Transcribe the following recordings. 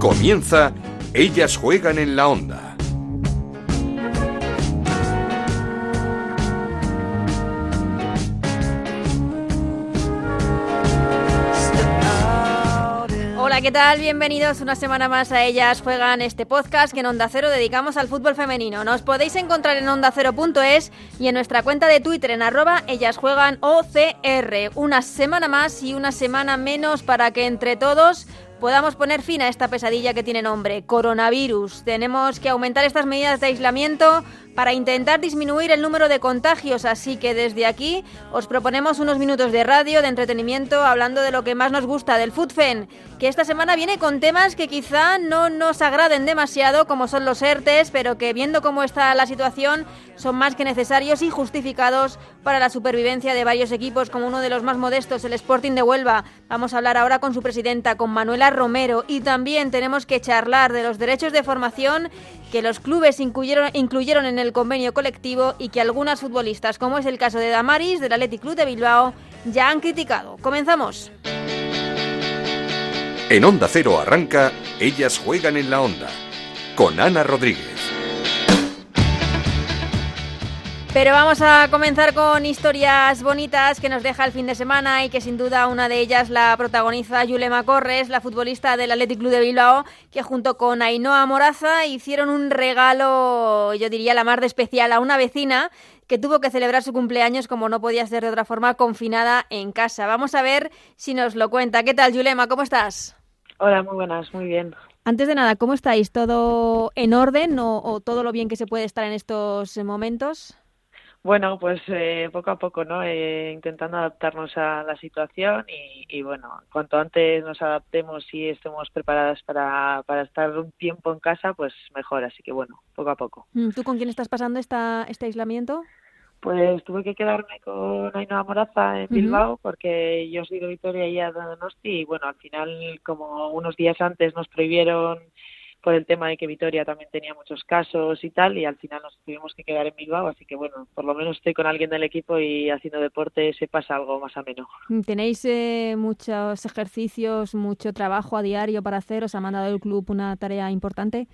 Comienza Ellas juegan en la onda. Hola, ¿qué tal? Bienvenidos una semana más a Ellas Juegan este podcast que en Onda Cero dedicamos al fútbol femenino. Nos podéis encontrar en ondacero.es y en nuestra cuenta de Twitter en arroba Ellas Juegan OCR. Una semana más y una semana menos para que entre todos podamos poner fin a esta pesadilla que tiene nombre, coronavirus. Tenemos que aumentar estas medidas de aislamiento para intentar disminuir el número de contagios, así que desde aquí os proponemos unos minutos de radio, de entretenimiento, hablando de lo que más nos gusta del Foodfen, que esta semana viene con temas que quizá no nos agraden demasiado, como son los ERTES, pero que viendo cómo está la situación, son más que necesarios y justificados para la supervivencia de varios equipos, como uno de los más modestos, el Sporting de Huelva. Vamos a hablar ahora con su presidenta, con Manuela Romero, y también tenemos que charlar de los derechos de formación que los clubes incluyeron, incluyeron en el convenio colectivo y que algunas futbolistas, como es el caso de Damaris del Athletic Club de Bilbao, ya han criticado. Comenzamos. En Onda Cero arranca Ellas juegan en la onda con Ana Rodríguez. Pero vamos a comenzar con historias bonitas que nos deja el fin de semana y que sin duda una de ellas la protagoniza Yulema Corres, la futbolista del Athletic Club de Bilbao, que junto con Ainhoa Moraza hicieron un regalo, yo diría la más de especial, a una vecina que tuvo que celebrar su cumpleaños como no podía ser de otra forma, confinada en casa. Vamos a ver si nos lo cuenta. ¿Qué tal, Yulema? ¿Cómo estás? Hola, muy buenas, muy bien. Antes de nada, ¿cómo estáis? ¿Todo en orden o, o todo lo bien que se puede estar en estos momentos? Bueno, pues eh, poco a poco, ¿no? Eh, intentando adaptarnos a la situación y, y, bueno, cuanto antes nos adaptemos y estemos preparadas para, para estar un tiempo en casa, pues mejor. Así que bueno, poco a poco. ¿Tú con quién estás pasando esta, este aislamiento? Pues tuve que quedarme con Ainhoa Moraza en Bilbao uh -huh. porque yo soy de Vitoria y a Donosti y bueno, al final como unos días antes nos prohibieron por el tema de que Vitoria también tenía muchos casos y tal, y al final nos tuvimos que quedar en Bilbao, así que bueno, por lo menos estoy con alguien del equipo y haciendo deporte se pasa algo más ameno. ¿Tenéis eh, muchos ejercicios, mucho trabajo a diario para hacer? ¿Os ha mandado el club una tarea importante?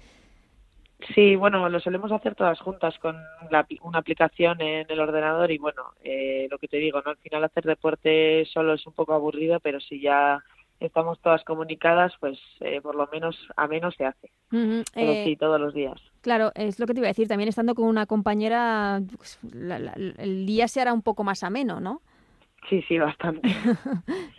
Sí, bueno, lo solemos hacer todas juntas con la, una aplicación en el ordenador y bueno, eh, lo que te digo, ¿no? Al final hacer deporte solo es un poco aburrido, pero si ya estamos todas comunicadas, pues eh, por lo menos a menos se hace. Uh -huh. Pero eh, sí, todos los días. Claro, es lo que te iba a decir. También estando con una compañera, pues, la, la, el día se hará un poco más ameno, ¿no? Sí, sí, bastante.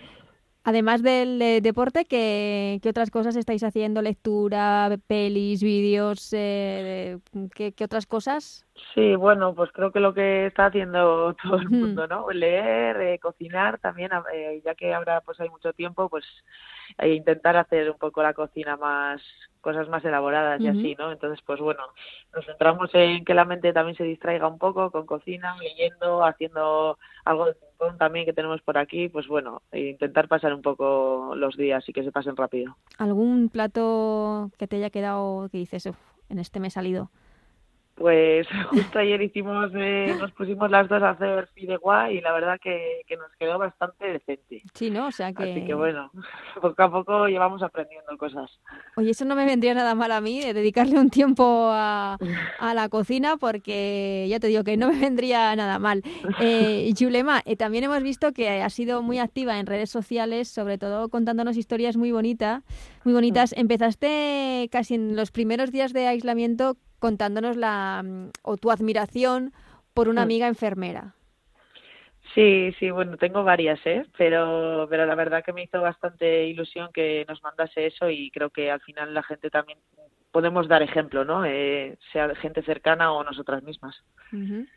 Además del eh, deporte, ¿qué, ¿qué, otras cosas estáis haciendo? ¿Lectura, pelis, vídeos? Eh, ¿qué, ¿qué, otras cosas? Sí, bueno, pues creo que lo que está haciendo todo el mundo, ¿no? Leer, eh, cocinar también, eh, ya que ahora pues hay mucho tiempo, pues eh, intentar hacer un poco la cocina más, cosas más elaboradas y así, ¿no? Entonces, pues bueno, nos centramos en que la mente también se distraiga un poco con cocina, leyendo, haciendo algo de también que tenemos por aquí, pues bueno, e intentar pasar un poco los días y que se pasen rápido. ¿Algún plato que te haya quedado que dices, en este me he salido? Pues justo ayer hicimos, eh, nos pusimos las dos a hacer fideuá y la verdad que, que, nos quedó bastante decente. Sí, ¿no? O sea que... Así que bueno, poco a poco llevamos aprendiendo cosas. Oye, eso no me vendría nada mal a mí, de dedicarle un tiempo a, a la cocina, porque ya te digo que no me vendría nada mal. Eh, Yulema, eh, también hemos visto que has sido muy activa en redes sociales, sobre todo contándonos historias muy bonitas. Muy bonitas. Empezaste casi en los primeros días de aislamiento contándonos la o tu admiración por una amiga enfermera. Sí, sí, bueno, tengo varias, ¿eh? Pero, pero la verdad que me hizo bastante ilusión que nos mandase eso y creo que al final la gente también podemos dar ejemplo, ¿no? Eh, sea gente cercana o nosotras mismas. Uh -huh.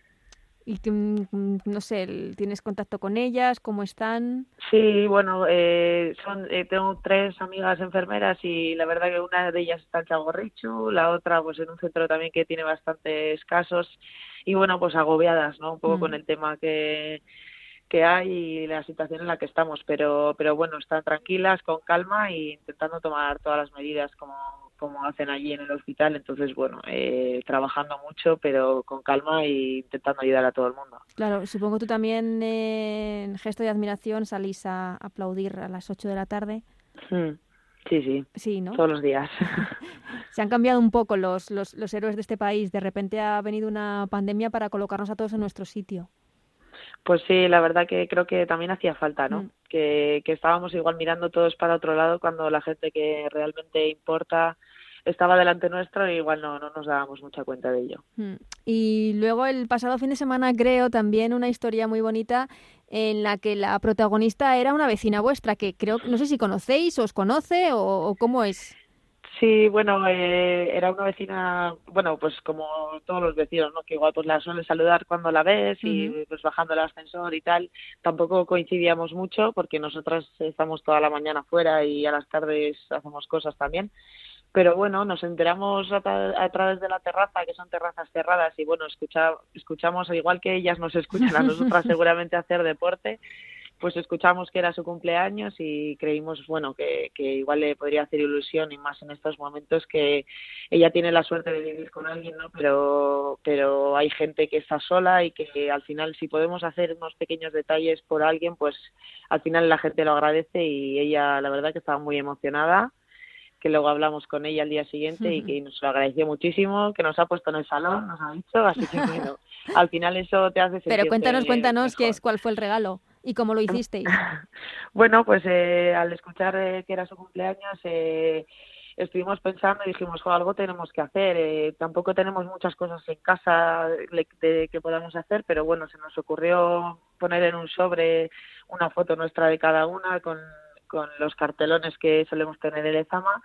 Y tú, no sé, ¿tienes contacto con ellas? ¿Cómo están? Sí, bueno, eh, son, eh, tengo tres amigas enfermeras y la verdad que una de ellas está en Chagorrichu, la otra pues en un centro también que tiene bastantes casos y bueno, pues agobiadas, ¿no? Un poco mm. con el tema que que hay y la situación en la que estamos, pero pero bueno, están tranquilas, con calma e intentando tomar todas las medidas como como hacen allí en el hospital. Entonces, bueno, eh, trabajando mucho, pero con calma e intentando ayudar a todo el mundo. Claro, supongo tú también eh, en gesto de admiración salís a aplaudir a las 8 de la tarde. Hmm. Sí, sí. Sí, ¿no? Todos los días. Se han cambiado un poco los, los, los héroes de este país. De repente ha venido una pandemia para colocarnos a todos en nuestro sitio. Pues sí, la verdad que creo que también hacía falta, ¿no? Mm. Que, que estábamos igual mirando todos para otro lado cuando la gente que realmente importa estaba delante nuestro y igual no, no nos dábamos mucha cuenta de ello. Mm. Y luego el pasado fin de semana creo también una historia muy bonita en la que la protagonista era una vecina vuestra que creo, no sé si conocéis, os conoce o, o cómo es. Sí, bueno, eh, era una vecina, bueno, pues como todos los vecinos, ¿no? Que igual pues la suele saludar cuando la ves y pues bajando el ascensor y tal. Tampoco coincidíamos mucho porque nosotras estamos toda la mañana fuera y a las tardes hacemos cosas también. Pero bueno, nos enteramos a, tra- a través de la terraza, que son terrazas cerradas, y bueno, escucha, escuchamos, igual que ellas nos escuchan a nosotras seguramente hacer deporte, pues escuchamos que era su cumpleaños y creímos, bueno, que, que igual le podría hacer ilusión y más en estos momentos que ella tiene la suerte de vivir con alguien, ¿no? Pero, pero hay gente que está sola y que al final si podemos hacer unos pequeños detalles por alguien, pues al final la gente lo agradece y ella la verdad que estaba muy emocionada que luego hablamos con ella al día siguiente y que nos lo agradeció muchísimo, que nos ha puesto en el salón, nos ha dicho, así que bueno, al final eso te hace sentirte Pero cuéntanos, cuéntanos qué es, cuál fue el regalo y cómo lo hicisteis. Bueno, pues eh, al escuchar eh, que era su cumpleaños, eh, estuvimos pensando y dijimos, "Jo, algo tenemos que hacer. eh, tampoco tenemos muchas cosas en casa de- que podamos hacer, pero bueno, se nos ocurrió poner en un sobre una foto nuestra de cada una con, con los cartelones que solemos tener en Lezama.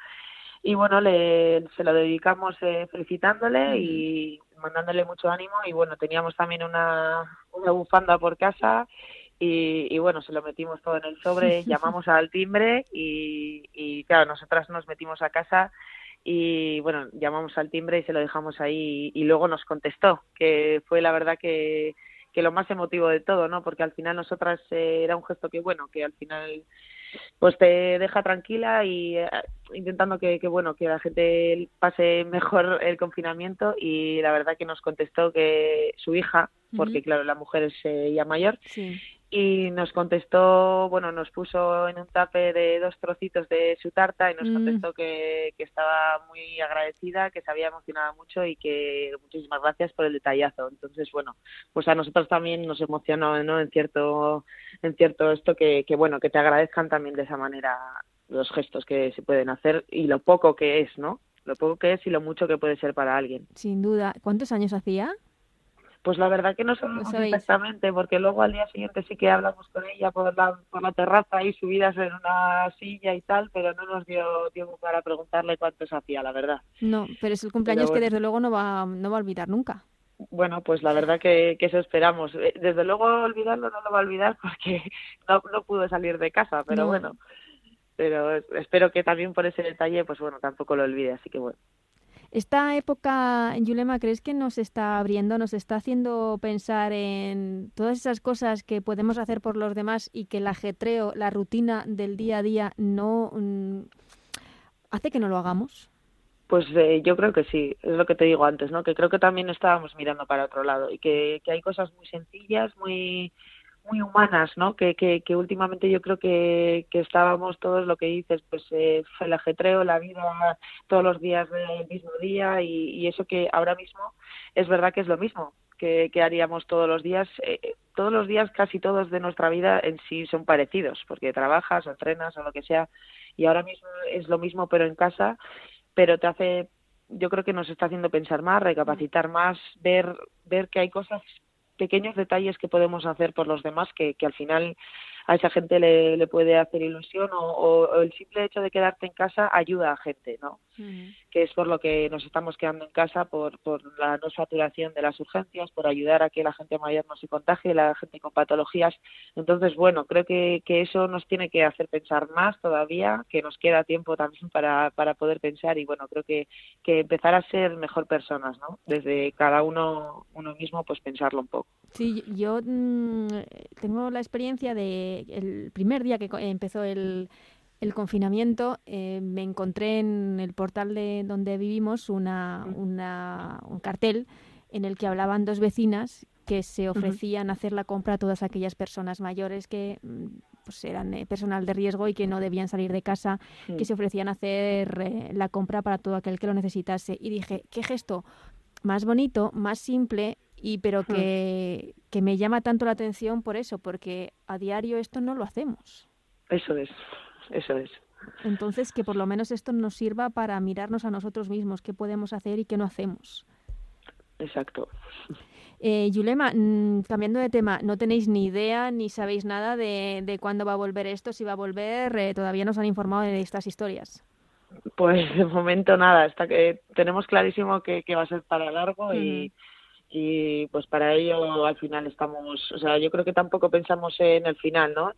Y bueno, le, se lo dedicamos eh, felicitándole y mandándole mucho ánimo. Y bueno, teníamos también una, una bufanda por casa y, y bueno, se lo metimos todo en el sobre, llamamos al timbre y, y claro, nosotras nos metimos a casa y bueno, llamamos al timbre y se lo dejamos ahí y, y luego nos contestó, que fue la verdad que, que lo más emotivo de todo, ¿no? Porque al final nosotras eh, era un gesto que bueno, que al final pues te deja tranquila y eh, intentando que, que bueno que la gente pase mejor el confinamiento y la verdad que nos contestó que su hija porque claro la mujer es eh, ya mayor Sí. Y nos contestó, bueno, nos puso en un tape de dos trocitos de su tarta y nos Mm. contestó que, que estaba muy agradecida, que se había emocionado mucho y que muchísimas gracias por el detallazo. Entonces, bueno, pues a nosotros también nos emocionó, ¿no? En cierto, en cierto esto que, que bueno, que te agradezcan también de esa manera los gestos que se pueden hacer y lo poco que es, ¿no? Lo poco que es y lo mucho que puede ser para alguien. Sin duda. ¿Cuántos años hacía? Pues la verdad que no sabemos exactamente, porque luego al día siguiente sí que hablamos con ella por la, por la terraza y subidas en una silla y tal, pero no nos dio tiempo para preguntarle cuántos hacía, la verdad. No, pero es el cumpleaños que desde luego no va, no va a olvidar nunca. Bueno, pues la verdad que, que eso esperamos. Eh, Desde luego olvidarlo no lo va a olvidar porque no, no pudo salir de casa, pero No. bueno. Pero espero que también por ese detalle, pues bueno, tampoco lo olvide, así que bueno. Esta época, Yulema, ¿crees que nos está abriendo, nos está haciendo pensar en todas esas cosas que podemos hacer por los demás y que el ajetreo, la rutina del día a día no mm, hace que no lo hagamos? Pues eh, yo creo que sí, es lo que te digo antes, ¿no? Que creo que también estábamos mirando para otro lado y que hay cosas muy sencillas, muy muy humanas, ¿no? Que, que, últimamente yo creo que, que estábamos todos lo que dices, pues eh, el ajetreo, la vida todos los días del mismo día y, y eso que ahora mismo es verdad que es lo mismo que, que haríamos todos los días. Eh, todos los días, casi todos de nuestra vida en sí son parecidos, porque trabajas o entrenas o lo que sea y ahora mismo es lo mismo pero en casa pero te hace yo creo que nos está haciendo pensar más recapacitar más ver ver que hay cosas pequeños detalles que podemos hacer por los demás que, que al final a esa gente le, puede hacer ilusión o- o el simple hecho de quedarte en casa ayuda a gente no que es por lo que nos estamos quedando en casa, por, por la no saturación de las urgencias, por ayudar a que la gente mayor no se contagie, la gente con patologías. Entonces, bueno, creo que, que eso nos tiene que hacer pensar más todavía, que nos queda tiempo también para, para poder pensar y, bueno, creo que, que empezar a ser mejor personas, ¿no? Desde cada uno, uno mismo, pues pensarlo un poco. Sí, yo mm, tengo la experiencia de el primer día que empezó el, el confinamiento, eh, me encontré en el portal de donde vivimos una, una- un cartel en el que hablaban dos vecinas que se ofrecían a hacer la compra a todas aquellas personas mayores que mm, pues eran eh, personal de riesgo y que no debían salir de casa, que se ofrecían a hacer eh, la compra para todo aquel que lo necesitase. Y dije, qué gesto más bonito, más simple, y pero que, que me llama tanto la atención por eso, porque a diario esto no lo hacemos. Eso es, eso es. Entonces, que por lo menos esto nos sirva para mirarnos a nosotros mismos, qué podemos hacer y qué no hacemos. Exacto. Eh, Yulema, mm, cambiando de tema, no tenéis ni idea ni sabéis nada de, de cuándo va a volver esto, si va a volver, eh, todavía nos han informado de estas historias. Pues de momento nada, hasta que tenemos clarísimo que, que va a ser para largo y, y pues para ello al final estamos, o sea, yo creo que tampoco pensamos en el final, ¿no?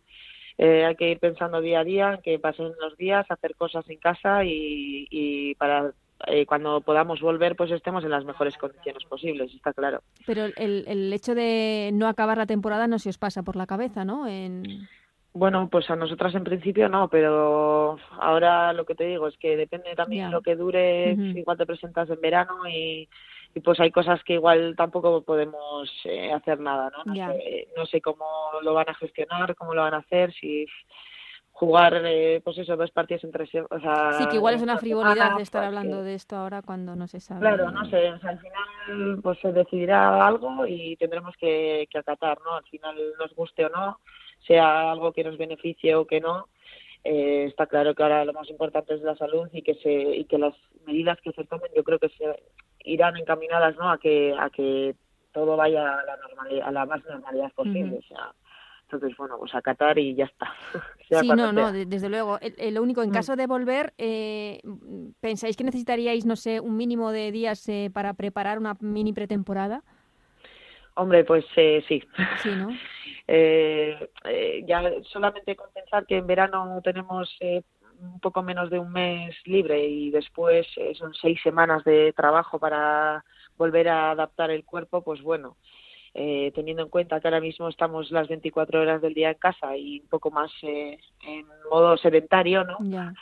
Eh, hay que ir pensando día a día, que pasen los días, hacer cosas en casa y, y para eh, cuando podamos volver pues estemos en las mejores condiciones posibles, está claro. Pero el, el hecho de no acabar la temporada no se os pasa por la cabeza, ¿no? En... Bueno, pues a nosotras en principio no, pero ahora lo que te digo es que depende también de lo que dure, igual te presentas en verano y, y pues hay cosas que igual tampoco podemos eh, hacer nada, ¿no? No sé, no sé cómo lo van a gestionar, cómo lo van a hacer, si jugar, eh, pues eso, dos partidos entre o sea, Sí, que igual es una frivolidad de estar hablando de esto ahora cuando no se sabe. Claro, no sé, o sea, al final pues se decidirá algo y tendremos que, que acatar, ¿no? Al final nos guste o no, sea algo que nos beneficie o que no, eh, está claro que ahora lo más importante es la salud y que se y que las medidas que se tomen yo creo que se irán encaminadas no a que a que todo vaya a la normalidad a la más normalidad posible o sea entonces bueno pues acatar y ya está sí no no desde luego lo único en mm. caso de volver eh, pensáis que necesitaríais no sé un mínimo de días eh, para preparar una mini pretemporada Hombre, pues eh, sí. Sí, ¿no? eh, eh, ya solamente con pensar que en verano tenemos eh, un poco menos de un mes libre y después eh, son seis semanas de trabajo para volver a adaptar el cuerpo, pues bueno, eh, teniendo en cuenta que ahora mismo estamos las 24 horas del día en casa y un poco más eh, en modo sedentario, ¿no? Ya.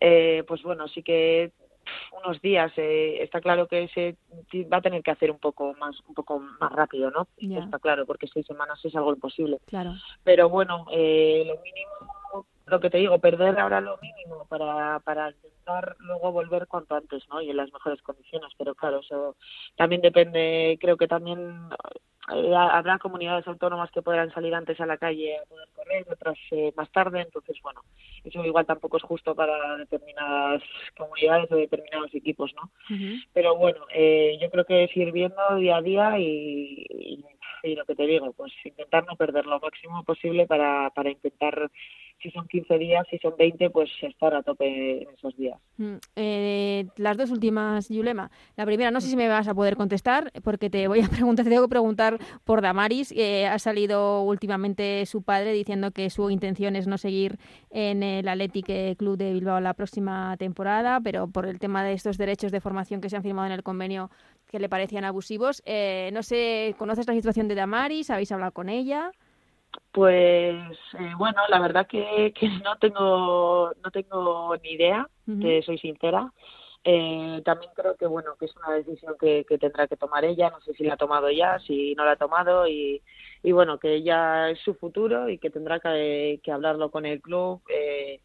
Eh, pues bueno, sí que unos días eh, está claro que se va a tener que hacer un poco más un poco más rápido no Ya. está claro porque seis semanas es algo imposible Claro. pero bueno eh, lo mínimo lo que te digo perder ahora lo mínimo para para intentar luego volver cuanto antes no y en las mejores condiciones. Pero claro eso también depende creo que también eh, habrá comunidades autónomas que podrán salir antes a la calle a poder correr otras eh, más tarde. Entonces bueno eso igual tampoco es justo para determinadas comunidades o determinados equipos no pero bueno eh, yo creo que es ir viendo día a día y, y, y lo que te digo pues intentar no perder lo máximo posible para para intentar si son 15 días si son 20 pues estar a tope esos días Mm, eh, las dos últimas, Yulema. La primera, no sé si me vas a poder contestar, porque te voy a preguntar, te tengo que preguntar por Damaris. Eh, ha salido últimamente su padre diciendo que su intención es no seguir en el Athletic Club de Bilbao la próxima temporada, pero por el tema de estos derechos de formación que se han firmado en el convenio que le parecían abusivos. Eh, no sé, ¿conoces la situación de Damaris? ¿Habéis hablado con ella? Pues eh, bueno, la verdad que, que no tengo no tengo ni idea, te soy sincera. Eh, también creo que bueno que es una decisión que, que tendrá que tomar ella. No sé si la ha tomado ya, si no la ha tomado y, y bueno que ella es su futuro y que tendrá que, que hablarlo con el club. Eh,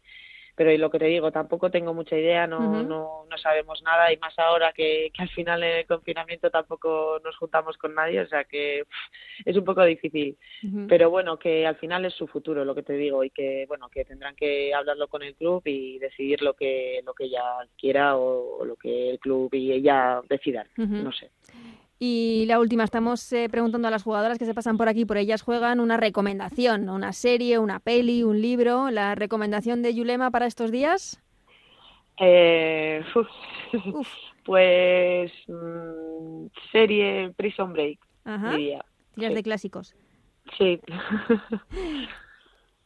pero y lo que te digo, tampoco tengo mucha idea, no, no, no sabemos nada y más ahora que, que al final en el confinamiento tampoco nos juntamos con nadie, o sea que es un poco difícil. Pero bueno que al final es su futuro lo que te digo y que bueno que tendrán que hablarlo con el club y decidir lo que lo que ella quiera o, o lo que el club y ella decidan no sé Y la última, estamos eh, preguntando a las jugadoras que se pasan por aquí, por ellas juegan, una recomendación, una serie, una peli, un libro. ¿La recomendación de Yulema para estos días? eh, uf, Uf, pues mm, serie Prison Break ajá. diría sí. de clásicos. sí,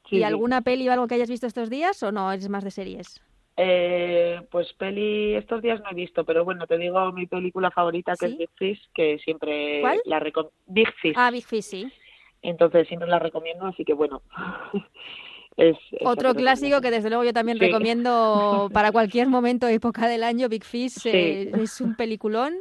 Sí, ¿Y alguna peli o algo que hayas visto estos días o no? ¿Es más de series? Eh, pues peli estos días no he visto, pero bueno, te digo mi película favorita que ¿Sí? es Big Fish, que siempre ¿Cuál? la recomiendo. Big Fish. Ah, Big Fish, sí. Entonces siempre la recomiendo, así que bueno. es, es Otro clásico que desde luego yo también Sí. recomiendo para cualquier momento, época del año. Big Fish Sí. eh, es un peliculón.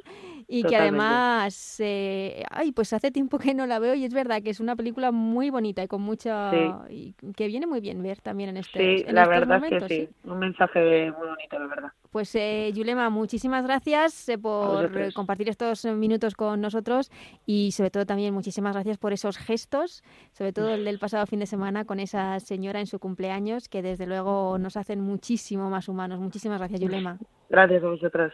Y que además, eh, ay, pues hace tiempo que no la veo y es verdad que es una película muy bonita y con mucha... y que viene muy bien ver también en este Sí, la verdad es que sí. un mensaje muy bonito, la verdad. Pues eh, Yulema, muchísimas gracias eh, por compartir estos minutos con nosotros y sobre todo también muchísimas gracias por esos gestos, sobre todo el del pasado fin de semana con esa señora en su cumpleaños que desde luego nos hacen muchísimo más humanos. Muchísimas gracias, Yulema. Gracias a vosotras.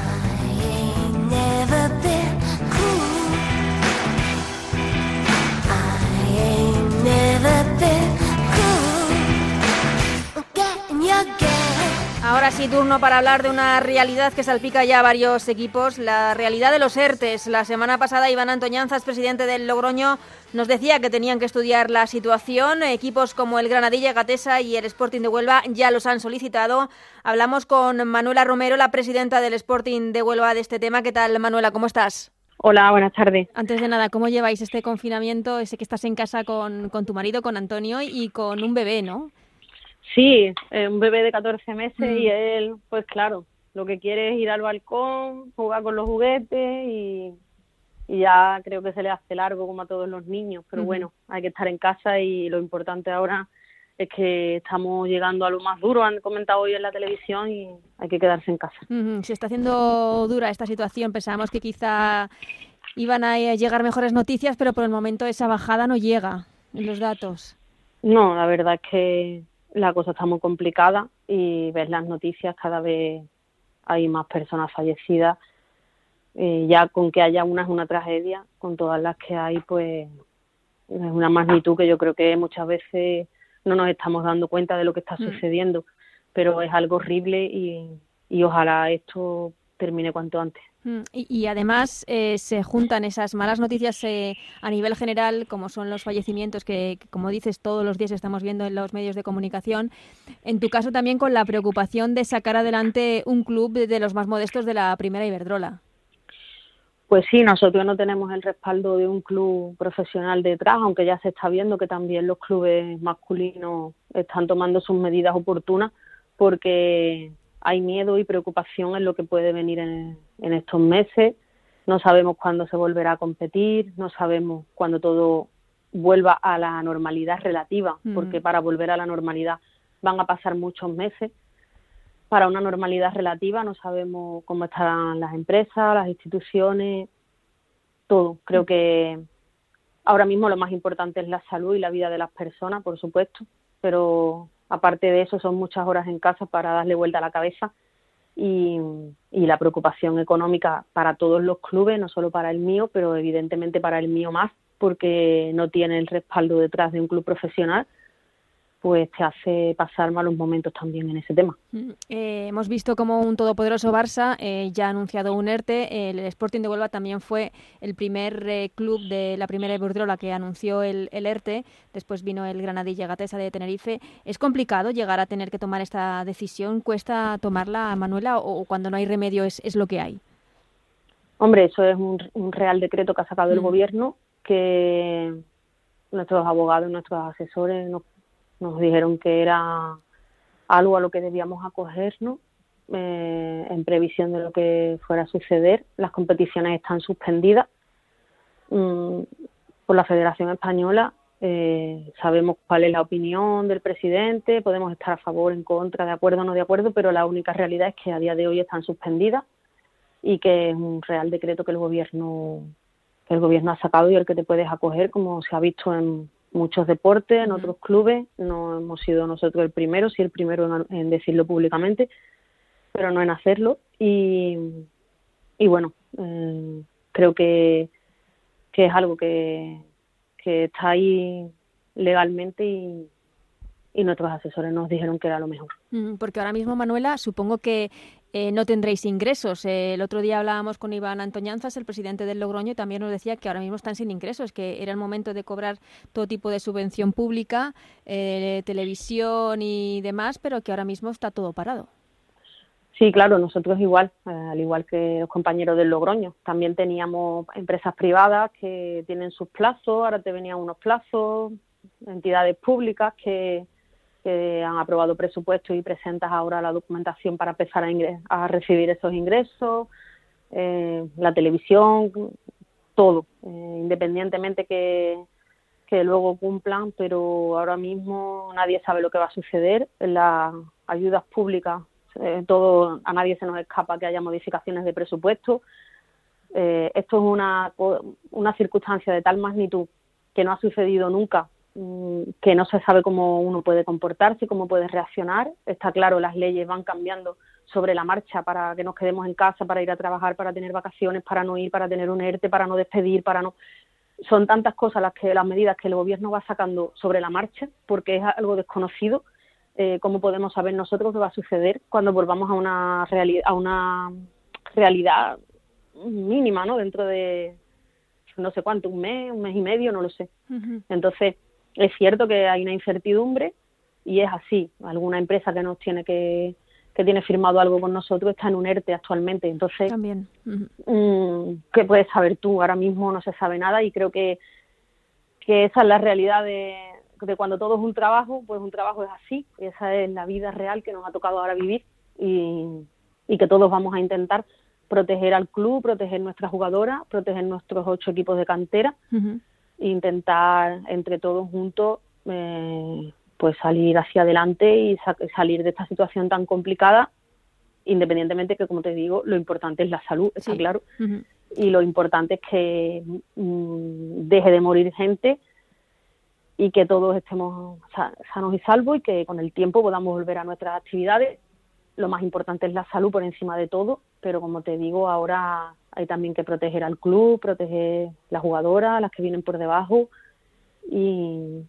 Ahora sí, turno para hablar de una realidad que salpica ya a varios equipos, la realidad de los ERTES. La semana pasada Iván Antoñanzas, presidente del Logroño, nos decía que tenían que estudiar la situación. Equipos como el Granadilla, Gatesa y el Sporting de Huelva ya los han solicitado. Hablamos con Manuela Romero, la presidenta del Sporting de Huelva, de este tema. ¿Qué tal, Manuela? ¿Cómo estás? Hola, buenas tardes. Antes de nada, ¿cómo lleváis este confinamiento? Sé que estás en casa con, con tu marido, con Antonio, y con un bebé, ¿no? Sí, eh, un bebé de 14 meses y él, pues claro, lo que quiere es ir al balcón, jugar con los juguetes y, ya creo que se le hace largo como a todos los niños, pero bueno, hay que estar en casa y lo importante ahora es que estamos llegando a lo más duro, han comentado hoy en la televisión y hay que quedarse en casa. Se está haciendo dura esta situación, pensábamos que quizá iban a llegar mejores noticias, pero por el momento esa bajada no llega en los datos. No, la verdad es que la cosa está muy complicada y ves las noticias cada vez hay más personas fallecidas. Eh, ya con que haya una es una tragedia, con todas las que hay, pues es una magnitud que yo creo que muchas veces no nos estamos dando cuenta de lo que está mm. sucediendo, pero es algo horrible y, y ojalá esto termine cuanto antes. Mm, y, además eh, se juntan esas malas noticias eh, a nivel general, como son los fallecimientos que, como dices, todos los días estamos viendo en los medios de comunicación. En tu caso también con la preocupación de sacar adelante un club de los más modestos de la primera Iberdrola. Pues sí, nosotros no tenemos el respaldo de un club profesional detrás, aunque ya se está viendo que también los clubes masculinos están tomando sus medidas oportunas, porque hay miedo y preocupación en lo que puede venir en, estos meses. No sabemos cuándo se volverá a competir, no sabemos cuándo todo vuelva a la normalidad relativa, mm. porque para volver a la normalidad van a pasar muchos meses. Para una normalidad relativa no sabemos cómo estarán las empresas, las instituciones, todo. Creo mm. que ahora mismo lo más importante es la salud y la vida de las personas, por supuesto, pero Aparte de eso, son muchas horas en casa para darle vuelta a la cabeza y, la preocupación económica para todos los clubes, no solo para el mío, pero evidentemente para el mío más, porque no tiene el respaldo detrás de un club profesional pues te hace pasar malos momentos también en ese tema. Mm, eh, hemos visto como un todopoderoso Barça eh, ya ha anunciado un ERTE. El Sporting de Huelva también fue el primer eh, club de la primera Iberdrola que anunció el, ERTE. Después vino el Granadilla Gatesa de Tenerife. ¿Es complicado llegar a tener que tomar esta decisión? ¿Cuesta tomarla, Manuela, o, cuando no hay remedio es, es lo que hay? Hombre, eso es un, real decreto que ha sacado el mm. gobierno que nuestros abogados, nuestros asesores nos nos dijeron que era algo a lo que debíamos acogernos eh, en previsión de lo que fuera a suceder. Las competiciones están suspendidas mm, por la Federación Española. Eh, sabemos cuál es la opinión del presidente, podemos estar a favor, en contra, de acuerdo o no de acuerdo, pero la única realidad es que a día de hoy están suspendidas y que es un real decreto que el gobierno que el gobierno ha sacado y el que te puedes acoger, como se ha visto en muchos deportes, en otros clubes. No hemos sido nosotros el primero, sí el primero en, decirlo públicamente, pero no en hacerlo. Y, y bueno, eh, creo que, que es algo que, que está ahí legalmente y, y nuestros asesores nos dijeron que era lo mejor. Porque ahora mismo, Manuela, supongo que eh, no tendréis ingresos. Eh, el otro día hablábamos con Iván Antoñanzas, el presidente del Logroño, y también nos decía que ahora mismo están sin ingresos, que era el momento de cobrar todo tipo de subvención pública, eh, televisión y demás, pero que ahora mismo está todo parado. Sí, claro, nosotros igual, eh, al igual que los compañeros del Logroño. También teníamos empresas privadas que tienen sus plazos, ahora te venían unos plazos, entidades públicas que, han aprobado presupuestos y presentas ahora la documentación para empezar a, a recibir esos ingresos, eh, la televisión, todo, eh, independientemente que, que luego cumplan, pero ahora mismo nadie sabe lo que va a suceder. Las ayudas públicas eh, todo a nadie se nos escapa que haya modificaciones de presupuesto. Esto es una, una circunstancia de tal magnitud que no ha sucedido nunca, que no se sabe cómo uno puede comportarse, cómo puede reaccionar. Está claro, las leyes van cambiando sobre la marcha para que nos quedemos en casa, para ir a trabajar, para tener vacaciones, para no ir, para tener un ERTE, para no despedir, para no. Son tantas cosas las que las medidas que el gobierno va sacando sobre la marcha porque es algo desconocido eh, cómo podemos saber nosotros qué va a suceder cuando volvamos a una realidad a una realidad mínima no dentro de no sé cuánto un mes un mes y medio no lo sé. Entonces es cierto que hay una incertidumbre y es así. Alguna empresa que nos tiene que que tiene firmado algo con nosotros está en un ERTE actualmente. Entonces también. Mm, qué puedes saber tú ahora mismo no se sabe nada y creo que que esa es la realidad de, de cuando todo es un trabajo, pues un trabajo es así, esa es la vida real que nos ha tocado ahora vivir y, que todos vamos a intentar proteger al club, proteger nuestras jugadoras, proteger nuestros ocho equipos de cantera, intentar entre todos juntos eh, pues salir hacia adelante y salir de esta situación tan complicada, independientemente que, como te digo, lo importante es la salud, está claro, y lo importante es que mm, deje de morir gente y que todos estemos sanos y salvos y que con el tiempo podamos volver a nuestras actividades. Lo más importante es la salud por encima de todo, pero como te digo, ahora hay también que proteger al club, proteger las jugadoras, las que vienen por debajo. Y,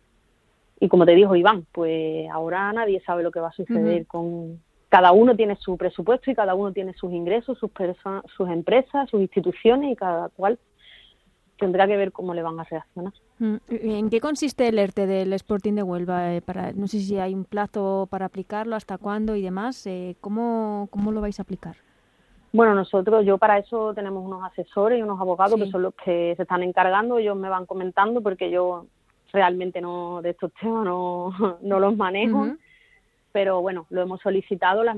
y como te dijo Iván, pues ahora nadie sabe lo que va a suceder con cada uno tiene su presupuesto y cada uno tiene sus ingresos, sus sus empresas, sus instituciones y cada cual tendrá que ver cómo le van a reaccionar. Mm, ¿En qué consiste el ERTE del Sporting de Huelva? Eh, para, no sé si hay un plazo para aplicarlo, hasta cuándo y demás. Eh, ¿cómo, ¿Cómo lo vais a aplicar? Bueno, nosotros, yo para eso tenemos unos asesores y unos abogados que son los que se están encargando, ellos me van comentando porque yo realmente no de estos temas no, no los manejo, pero bueno, lo hemos solicitado, la,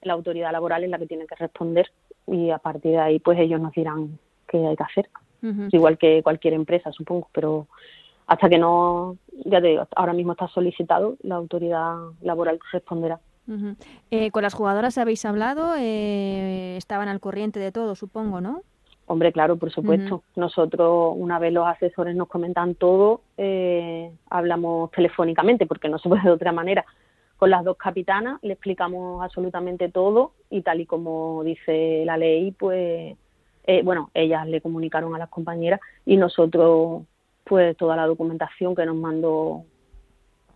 la autoridad laboral es la que tiene que responder y a partir de ahí pues ellos nos dirán qué hay que hacer igual que cualquier empresa, supongo, pero hasta que no, ya te digo, ahora mismo está solicitado, la autoridad laboral responderá. Eh, ¿Con las jugadoras habéis hablado? Eh, estaban al corriente de todo, supongo, ¿no? Hombre, claro, por supuesto. Nosotros, una vez los asesores nos comentan todo, eh, hablamos telefónicamente, porque no se puede de otra manera. Con las dos capitanas le explicamos absolutamente todo y tal y como dice la ley, pues eh, bueno, ellas le comunicaron a las compañeras y nosotros, pues toda la documentación que nos mandó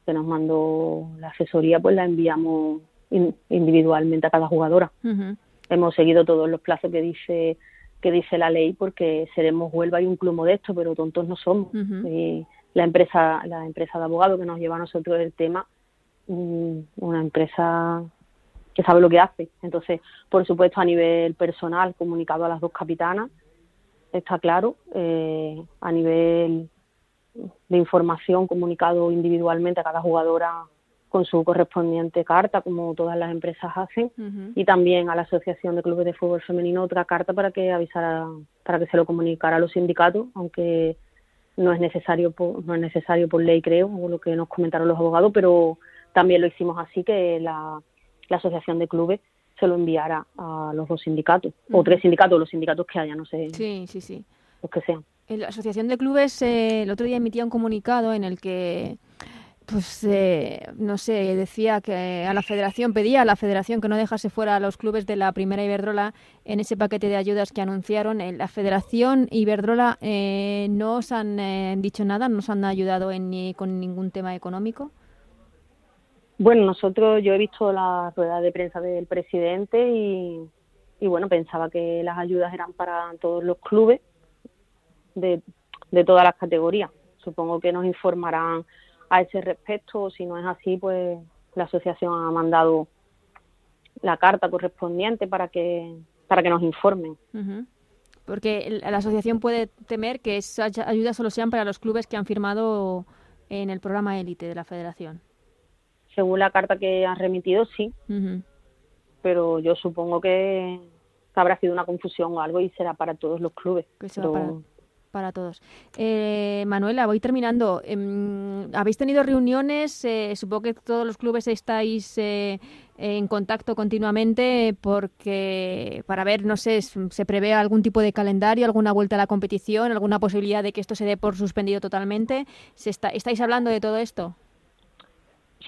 que nos mandó la asesoría, pues la enviamos individualmente a cada jugadora. Hemos seguido todos los plazos que dice que dice la ley porque seremos Huelva y un club modesto, pero tontos no somos. y la empresa la empresa de abogados que nos lleva a nosotros el tema, mm, una empresa que sabe lo que hace. Entonces, por supuesto, a nivel personal, comunicado a las dos capitanas, está claro. Eh, a nivel de información, comunicado individualmente a cada jugadora con su correspondiente carta, como todas las empresas hacen, y también a la Asociación de Clubes de Fútbol Femenino otra carta para que avisara, para que se lo comunicara a los sindicatos, aunque no es necesario por, no es necesario por ley, creo, o lo que nos comentaron los abogados, pero también lo hicimos así que la la asociación de clubes se lo enviara a los dos sindicatos, o tres sindicatos, los sindicatos que haya, no sé. Sí, sí, sí. Los que sean. La asociación de clubes eh, el otro día emitía un comunicado en el que pues eh, no sé, decía que a la federación, pedía a la federación que no dejase fuera a los clubes de la primera Iberdrola en ese paquete de ayudas que anunciaron. La federación Iberdrola eh, no os han dicho nada, no os han ayudado en, ni, con ningún tema económico. Bueno, nosotros, yo he visto la rueda de prensa del presidente y, bueno, pensaba que las ayudas eran para todos los clubes de, todas las categorías. Supongo que nos informarán a ese respecto, si no es así, pues la asociación ha mandado la carta correspondiente para que para que nos informen. Porque la asociación puede temer que esas ayudas solo sean para los clubes que han firmado en el programa élite de la federación. Según la carta que han remitido, sí. Pero yo supongo que habrá sido una confusión o algo y será para todos los clubes. para, todos. Eh, Manuela, voy terminando. Em, ¿Habéis tenido reuniones? Eh, supongo que todos los clubes estáis eh, en contacto continuamente porque para ver, no sé, se prevé algún tipo de calendario, alguna vuelta a la competición, alguna posibilidad de que esto se dé por suspendido totalmente. ¿Se está, ¿Estáis hablando de todo esto?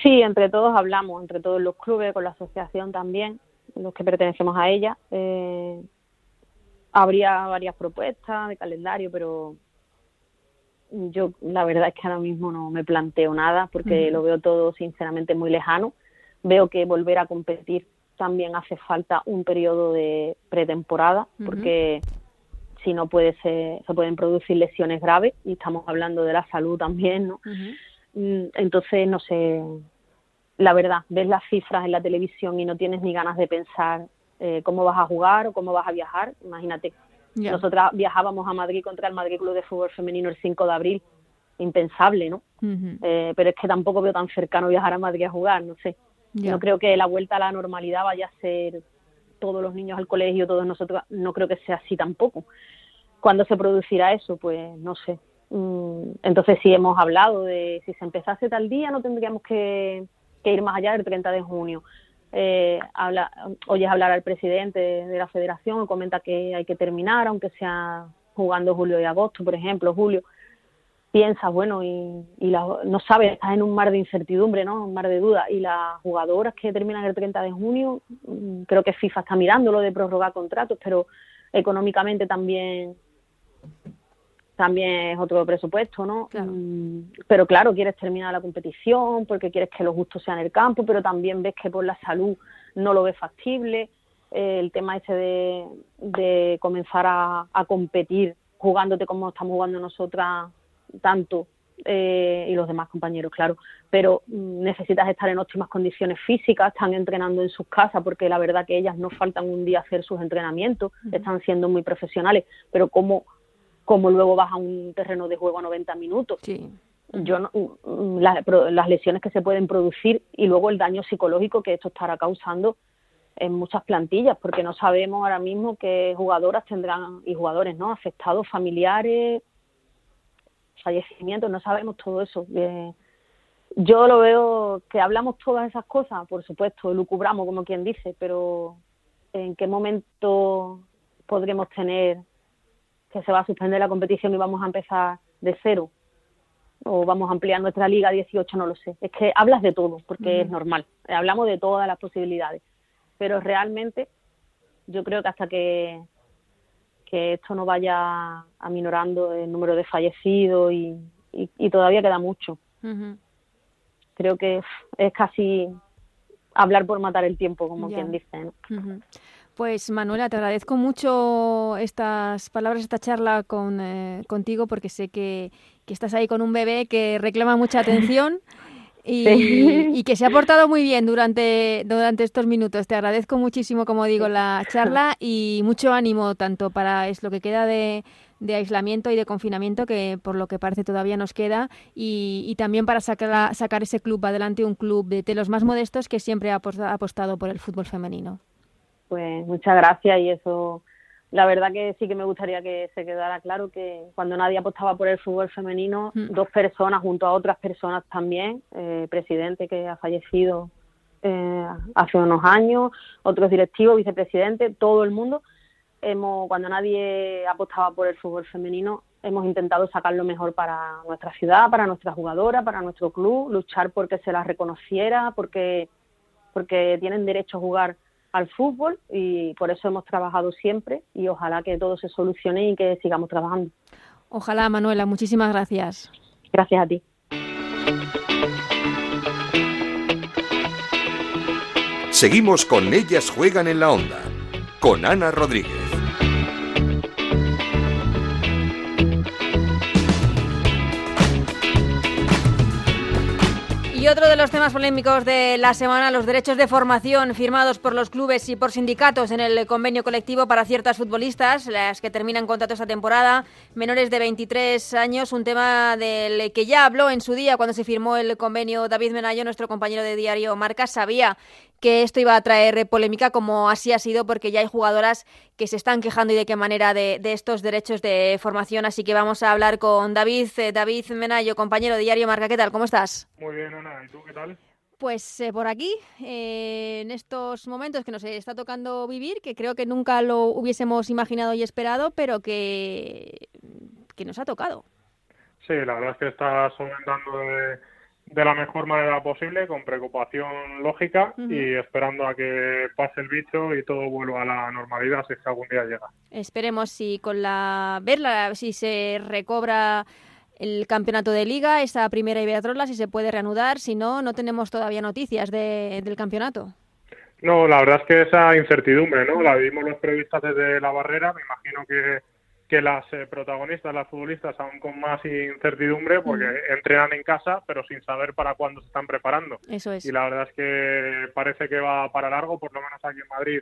Sí, entre todos hablamos, entre todos los clubes, con la asociación también los que pertenecemos a ella. Eh, habría varias propuestas de calendario, pero yo la verdad es que ahora mismo no me planteo nada porque lo veo todo sinceramente muy lejano. Veo que volver a competir también hace falta un periodo de pretemporada porque si no puede ser, se pueden producir lesiones graves y estamos hablando de la salud también, ¿no? Entonces, no sé, la verdad, ves las cifras en la televisión y no tienes ni ganas de pensar eh, cómo vas a jugar o cómo vas a viajar. Imagínate, nosotras viajábamos a Madrid contra el Madrid Club de Fútbol Femenino el 5 de abril, impensable, ¿no? Eh, pero es que tampoco veo tan cercano viajar a Madrid a jugar, no sé. No creo que la vuelta a la normalidad vaya a ser todos los niños al colegio, todos nosotros, no creo que sea así tampoco. ¿Cuándo se producirá eso? Pues no sé. Mm, entonces sí hemos hablado de si se empezase tal día no tendríamos que ir más allá del 30 de junio. Eh, habla, oyes hablar al presidente de la federación, comenta que hay que terminar, aunque sea jugando julio y agosto, por ejemplo, julio. Piensas, bueno, y, no sabes, estás en un mar de incertidumbre, ¿no? Un mar de dudas. Y las jugadoras que terminan el 30 de junio, mm, creo que FIFA está mirando lo de prorrogar contratos, pero económicamente también también es otro presupuesto, ¿no? Mm, pero claro, quieres terminar la competición porque quieres que los gustos sean el campo, pero también ves que por la salud no lo ves factible. Eh, el tema ese de, comenzar a, competir jugándote como estamos jugando nosotras tanto eh, y los demás compañeros, claro, pero mm, necesitas estar en óptimas condiciones físicas, están entrenando en sus casas porque la verdad que ellas no faltan un día a hacer sus entrenamientos, están siendo muy profesionales, pero como como luego vas a un terreno de juego a 90 minutos. Yo mm, las lesiones que se pueden producir y luego el daño psicológico que esto estará causando en muchas plantillas, porque no sabemos ahora mismo qué jugadoras tendrán y jugadores, ¿no? Afectados familiares, fallecimientos, no sabemos todo eso. Eh, yo lo veo que hablamos todas esas cosas, por supuesto, lucubramos como quien dice, pero ¿en qué momento podremos tener que se va a suspender la competición y vamos a empezar de cero o vamos a ampliar nuestra liga a 18, no lo sé. Es que hablas de todo, porque es normal. Hablamos de todas las posibilidades. Pero realmente yo creo que hasta que, que esto no vaya aminorando el número de fallecidos y, y, todavía queda mucho. Creo que es, casi hablar por matar el tiempo, como quien dice. Pues Manuela, te agradezco mucho estas palabras, esta charla con, eh, contigo, porque sé que, estás ahí con un bebé que reclama mucha atención. Y, que se ha portado muy bien durante, durante estos minutos. Te agradezco muchísimo, como digo, la charla y mucho ánimo tanto para es lo que queda de, aislamiento y de confinamiento, que por lo que parece todavía nos queda, y, también para sacar, sacar ese club adelante, un club de los más modestos que siempre ha apostado por el fútbol femenino pues muchas gracias y eso la verdad que sí que me gustaría que se quedara claro que cuando nadie apostaba por el fútbol femenino, mm. dos personas junto a otras personas también, eh, presidente que ha fallecido eh, hace unos años, otros directivos, vicepresidente, todo el mundo, hemos, cuando nadie apostaba por el fútbol femenino, hemos intentado sacar lo mejor para nuestra ciudad, para nuestra jugadora, para nuestro club, luchar porque se las reconociera, porque, porque tienen derecho a jugar al fútbol y por eso hemos trabajado siempre y ojalá que todo se solucione y que sigamos trabajando. Ojalá, Manuela, muchísimas gracias. Gracias a ti. Seguimos con Ellas Juegan en la Onda, con Ana Rodríguez. Y otro de los temas polémicos de la semana, los derechos de formación firmados por los clubes y por sindicatos en el convenio colectivo para ciertas futbolistas, las que terminan contrato esta temporada, menores de 23 años, un tema del que ya habló en su día cuando se firmó el convenio David Menayo, nuestro compañero de diario Marca, sabía que esto iba a traer polémica, como así ha sido, porque ya hay jugadoras que se están quejando y de qué manera de, estos derechos de formación. Así que vamos a hablar con David, eh, David Menayo, compañero de diario Marca. ¿Qué tal? ¿Cómo estás? Muy bien, Ana. ¿Y tú qué tal? Pues eh, por aquí, eh, en estos momentos que nos está tocando vivir, que creo que nunca lo hubiésemos imaginado y esperado, pero que, que nos ha tocado. Sí, la verdad es que está solventando de, de la mejor manera posible, con preocupación lógica y esperando a que pase el bicho y todo vuelva a la normalidad si es que algún día llega. Esperemos si con la verla, si se recobra el campeonato de liga, esa primera Iberdrola, si se puede reanudar, si no, no tenemos todavía noticias del campeonato. No, la verdad es que esa incertidumbre, ¿no? La vivimos los periodistas desde la barrera, me imagino que, que las eh, protagonistas, las futbolistas, aún con más incertidumbre, porque entrenan en casa, pero sin saber para cuándo se están preparando. Eso es. Y la verdad es que parece que va para largo, por lo menos aquí en Madrid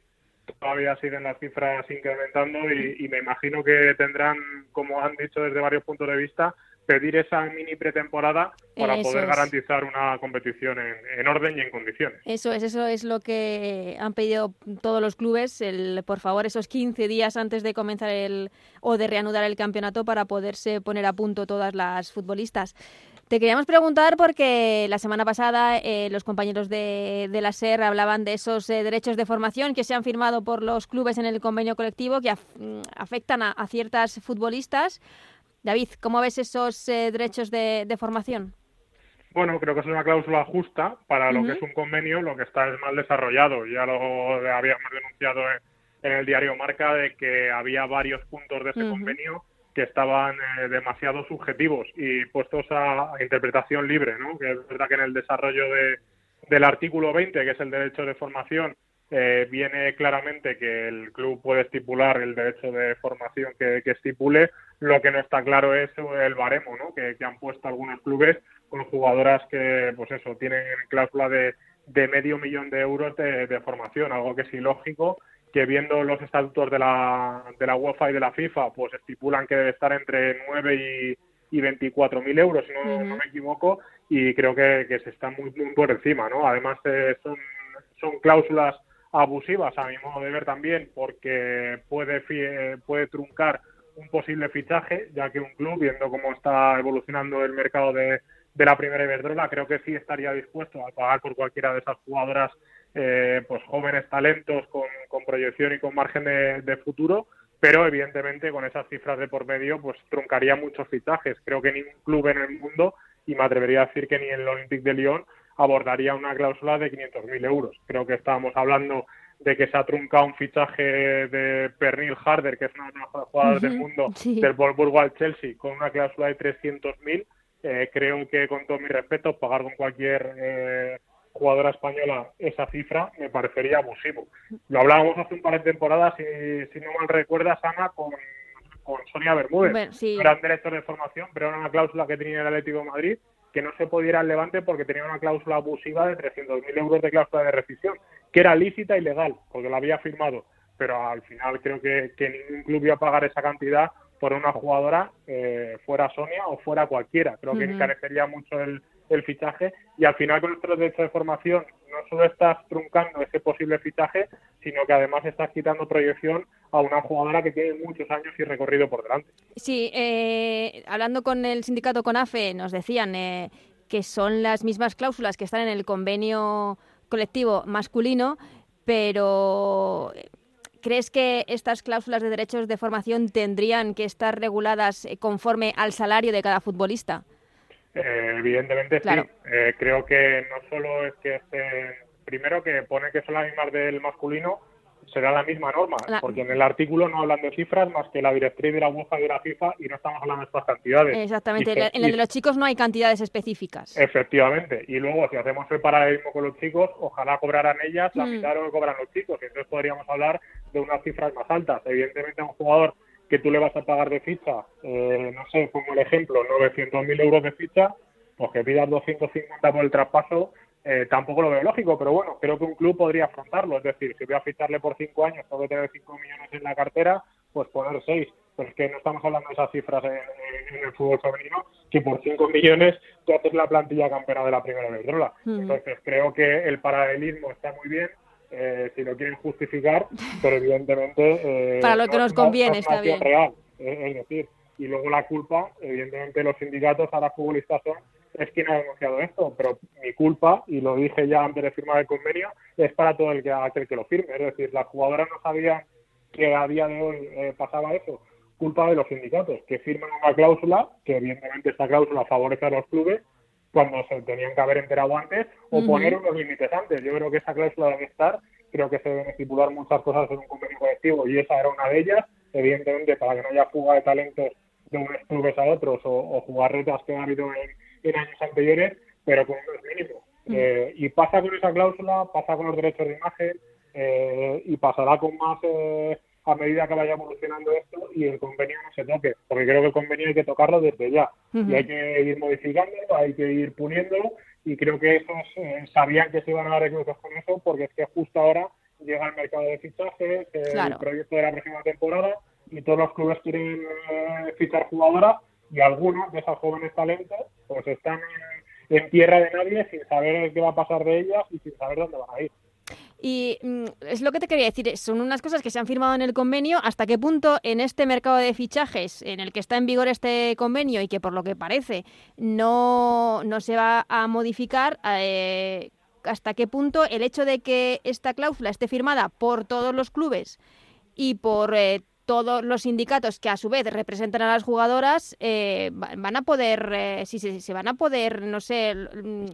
todavía siguen las cifras incrementando y me imagino que tendrán, como han dicho desde varios puntos de vista, pedir esa mini pretemporada para poder garantizar una competición en, orden y en condiciones. Eso es, eso es lo que han pedido todos los clubes, el, por favor, esos 15 días antes de comenzar el o de reanudar el campeonato para poderse poner a punto todas las futbolistas. Te queríamos preguntar porque la semana pasada eh, los compañeros de, la SER hablaban de esos eh, derechos de formación que se han firmado por los clubes en el convenio colectivo que mm, afectan a, ciertas futbolistas. David, ¿cómo ves esos eh, derechos de, formación? Bueno, creo que es una cláusula justa para lo que es un convenio, lo que está es mal desarrollado. Ya lo habíamos denunciado en, el diario Marca de que había varios puntos de ese convenio que estaban eh, demasiado subjetivos y puestos a, interpretación libre, ¿no? Que es verdad que en el desarrollo del artículo 20, que es el derecho de formación, eh, viene claramente que el club puede estipular el derecho de formación que, estipule. Lo que no está claro es el baremo ¿no? que, han puesto algunos clubes con jugadoras que, pues eso, tienen cláusula de, de medio millón de euros de, formación, algo que es ilógico, que viendo los estatutos de la, de la UEFA y de la FIFA, pues estipulan que debe estar entre 9 y, y 24 mil euros, si no, no, me equivoco, y creo que, que se está muy, muy por encima, ¿no? Además, eh, son, son cláusulas abusivas a mi modo de ver también porque puede puede truncar un posible fichaje ya que un club viendo cómo está evolucionando el mercado de, de la primera Iberdrola creo que sí estaría dispuesto a pagar por cualquiera de esas jugadoras eh, pues jóvenes talentos con, con, proyección y con margen de, de, futuro pero evidentemente con esas cifras de por medio pues truncaría muchos fichajes. Creo que ningún club en el mundo y me atrevería a decir que ni el Olympique de Lyon abordaría una cláusula de 500.000 euros. Creo que estábamos hablando de que se ha truncado un fichaje de Pernil Harder, que es una de las mejores jugadoras del mundo, del Wolfsburg al Chelsea, con una cláusula de 300.000. Eh, creo que, con todo mi respeto, pagar con cualquier eh, jugadora española esa cifra me parecería abusivo. Lo hablábamos hace un par de temporadas, y, si no mal recuerdas, Ana, con, con Sonia Bermúdez. Bueno, sí. Eran derechos de formación, pero era una cláusula que tenía el Atlético de Madrid que no se ir al Levante porque tenía una cláusula abusiva de 300.000 euros de cláusula de rescisión, que era lícita y legal, porque la había firmado, pero al final creo que, ningún club iba a pagar esa cantidad por una jugadora, eh, fuera Sonia o fuera cualquiera. Creo que encarecería mucho el, el fichaje y al final con nuestro derecho de formación no solo estás truncando ese posible fichaje, sino que además estás quitando proyección a una jugadora que tiene muchos años y recorrido por delante. Sí, eh, hablando con el sindicato CONAFE nos decían eh, que son las mismas cláusulas que están en el convenio colectivo masculino, pero ¿crees que estas cláusulas de derechos de formación tendrían que estar reguladas conforme al salario de cada futbolista? Eh, evidentemente sí. Eh, creo que no solo es que estén, primero que pone que son las mismas del masculino, será la misma norma, porque en el artículo no hablan de cifras más que la directriz de la UEFA y de la FIFA y no estamos hablando de estas cantidades. Exactamente, en el de los chicos no hay cantidades específicas. Efectivamente, y luego si hacemos el paralelismo con los chicos, ojalá cobraran ellas la mm. mitad de lo que cobran los chicos, y entonces podríamos hablar de unas cifras más altas. Evidentemente un jugador que tú le vas a pagar de ficha, eh, no sé, pongo el ejemplo, 900.000 euros de ficha, pues que pidas 250 por el traspaso, eh, tampoco lo veo lógico, pero bueno, creo que un club podría afrontarlo. Es decir, si voy a ficharle por cinco años, tengo que tener 5 millones en la cartera, pues poner 6. Pero es que no estamos hablando de esas cifras en, el fútbol femenino, que por 5 millones tú haces la plantilla campeona de la primera vez. Entonces, creo que el paralelismo está muy bien. Eh, si lo quieren justificar, pero evidentemente... Eh, Para lo que nos conviene, está bien. Real, es decir, y luego la culpa, evidentemente los sindicatos, ahora futbolistas son es quien ha denunciado esto, pero mi culpa, y lo dije ya antes de firmar el convenio, es para todo el que, aquel que lo firme. Es decir, las jugadoras no sabían que a día de hoy eh, pasaba eso. Culpa de los sindicatos, que firman una cláusula, que evidentemente esta cláusula favorece a los clubes, cuando se tenían que haber enterado antes, o poner unos límites antes. Yo creo que esa cláusula debe estar, creo que se deben estipular muchas cosas en un convenio colectivo, y esa era una de ellas, evidentemente, para que no haya fuga de talentos de unos clubes a otros, o, o jugarretas que ha habido en en años anteriores, pero con unos mínimos. Eh, y pasa con esa cláusula, pasa con los derechos de imagen eh, y pasará con más eh, a medida que vaya evolucionando esto y el convenio no se toque, porque creo que el convenio hay que tocarlo desde ya. Y hay que ir modificándolo, hay que ir poniéndolo y creo que esos sabían que se iban a dar recursos con eso porque es que justo ahora llega el mercado de fichajes, el proyecto de la próxima temporada y todos los clubes quieren fichar jugadoras y algunos de esos jóvenes talentos pues están en, tierra de nadie sin saber qué va a pasar de ellas y sin saber dónde van a ir. Y mm, es lo que te quería decir, son unas cosas que se han firmado en el convenio. ¿Hasta qué punto en este mercado de fichajes en el que está en vigor este convenio y que por lo que parece no, no se va a modificar, eh, hasta qué punto el hecho de que esta cláusula esté firmada por todos los clubes y por eh, todos los sindicatos que a su vez representan a las jugadoras eh, van a poder, eh, si se, van a poder, no sé,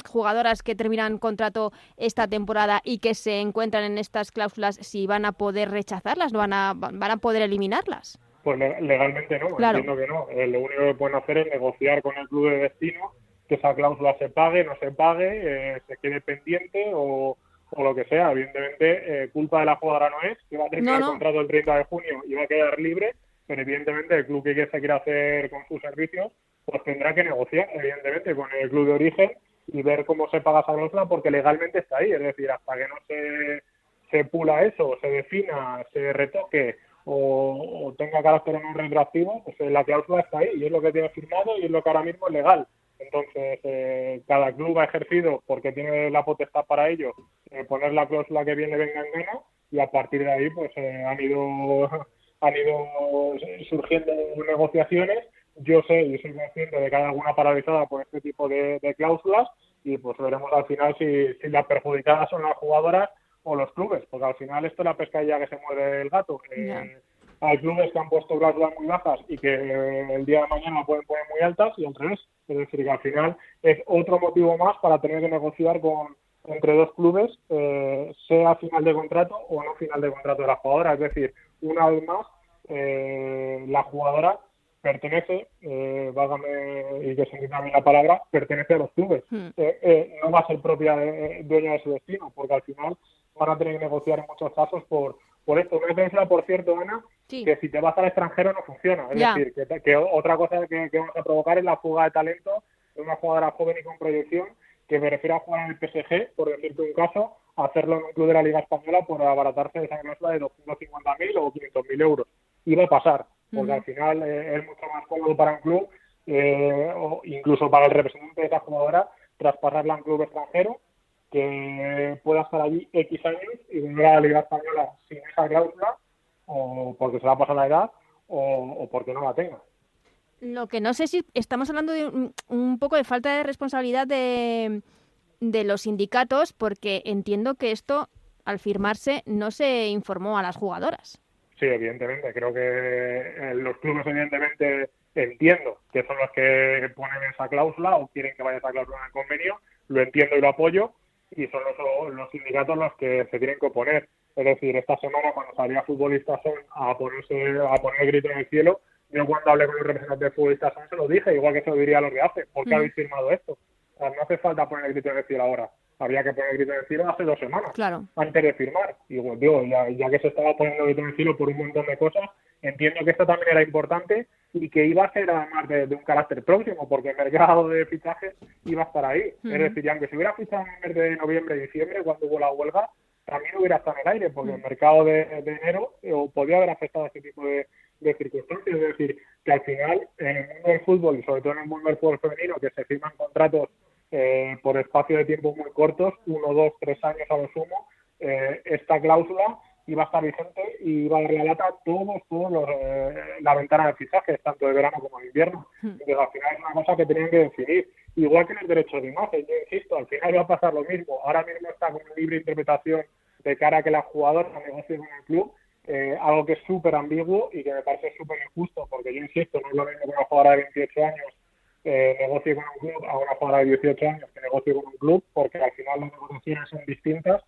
jugadoras que terminan contrato esta temporada y que se encuentran en estas cláusulas, si van a poder rechazarlas, van a, van a poder eliminarlas. Pues legalmente no, entiendo que no. Eh, lo único que pueden hacer es negociar con el club de destino que esa cláusula se pague, no se pague, se quede pendiente o o lo que sea. Evidentemente, eh, culpa de la jugadora no es, que va a terminar el contrato el 30 de junio y va a quedar libre, pero evidentemente el club que se quiera hacer con sus servicios, pues tendrá que negociar, evidentemente, con el club de origen y ver cómo se paga esa cláusula, porque legalmente está ahí. Es decir, hasta que no se, se pula eso, se defina, se retoque o, tenga carácter no retroactivo, pues la cláusula está ahí y es lo que tiene firmado y es lo que ahora mismo es legal. Entonces, eh, cada club ha ejercido, porque tiene la potestad para ello, eh, poner la cláusula que viene venga en gana y a partir de ahí pues eh, han ido han ido surgiendo negociaciones. Yo sé y soy consciente de que hay alguna paralizada por este tipo de, cláusulas y pues veremos al final si, si las perjudicadas son las jugadoras o los clubes, porque al final esto es la pescadilla que se mueve el gato. Hay clubes que han puesto cláusulas muy bajas y que el día de mañana pueden poner muy altas y al revés. Es decir, que al final es otro motivo más para tener que negociar con entre dos clubes, eh, sea final de contrato o no final de contrato de la jugadora. Es decir, una vez más, eh, la jugadora pertenece, eh, válgame y que se entienda la palabra, pertenece a los clubes. Hmm. Eh, no va a ser propia dueña de su destino, porque al final van a tener que negociar en muchos casos por, por esto. Una defensa, por cierto, Ana, que si te vas al extranjero no funciona. Es decir, que, otra cosa que, vamos a provocar es la fuga de talento de una jugadora joven y con proyección que me refiero a jugar en el PSG, por decirte un caso, hacerlo en un club de la Liga Española por abaratarse esa cláusula de 250.000 o 500.000 euros. Iba a pasar, porque al final eh, es mucho más cómodo para un club, eh, o incluso para el representante de esa jugadora, traspasarla a un club extranjero que pueda estar allí X años y volver a la Liga Española sin esa cláusula, o porque se va a pasar la edad, o, porque no la tenga. Lo que no sé si estamos hablando de un, poco de falta de responsabilidad de, de los sindicatos, porque entiendo que esto, al firmarse, no se informó a las jugadoras. Sí, evidentemente. Creo que eh, los clubes, evidentemente, entiendo que son los que ponen esa cláusula o quieren que vaya esa cláusula en el convenio. Lo entiendo y lo apoyo y son los, los sindicatos los que se tienen que oponer. Es decir, esta semana cuando salía futbolistas son a ponerse a poner el grito en el cielo, yo cuando hablé con los representantes de futbolistas son se lo dije, igual que se lo diría a los de hace, ¿por qué mm. habéis firmado esto? no hace falta poner el grito en el cielo ahora. Había que poner el grito en el cielo hace dos semanas, claro. antes de firmar. Y bueno, digo, ya, ya, que se estaba poniendo el grito en el cielo por un montón de cosas, entiendo que esto también era importante y que iba a ser además de, un carácter próximo, porque el mercado de fichajes iba a estar ahí. Es decir, aunque se hubiera fichado en el mes de noviembre y diciembre, cuando hubo la huelga, también hubiera estado en el aire, porque el mercado de, enero eh, podía haber afectado a este tipo de, circunstancias. Es decir, que al final, en el mundo del fútbol y sobre todo en el mundo del fútbol femenino, que se firman contratos eh, por espacio de tiempo muy cortos, uno, dos, tres años a lo sumo, eh, esta cláusula iba a estar vigente y iba a dar la lata a todos, todos los, eh, la ventana de fichajes, tanto de verano como de invierno. Hmm. Entonces, al final es una cosa que tenían que decidir. Igual que en el derecho de imagen, yo insisto, al final va a pasar lo mismo. Ahora mismo está con libre interpretación de cara a que la jugadora negocie con el club, eh, algo que es súper ambiguo y que me parece súper injusto, porque yo insisto, no es lo mismo que una jugadora de 28 años eh, negocie con un club a una jugadora de 18 años que negocie con un club, porque al final las negociaciones son distintas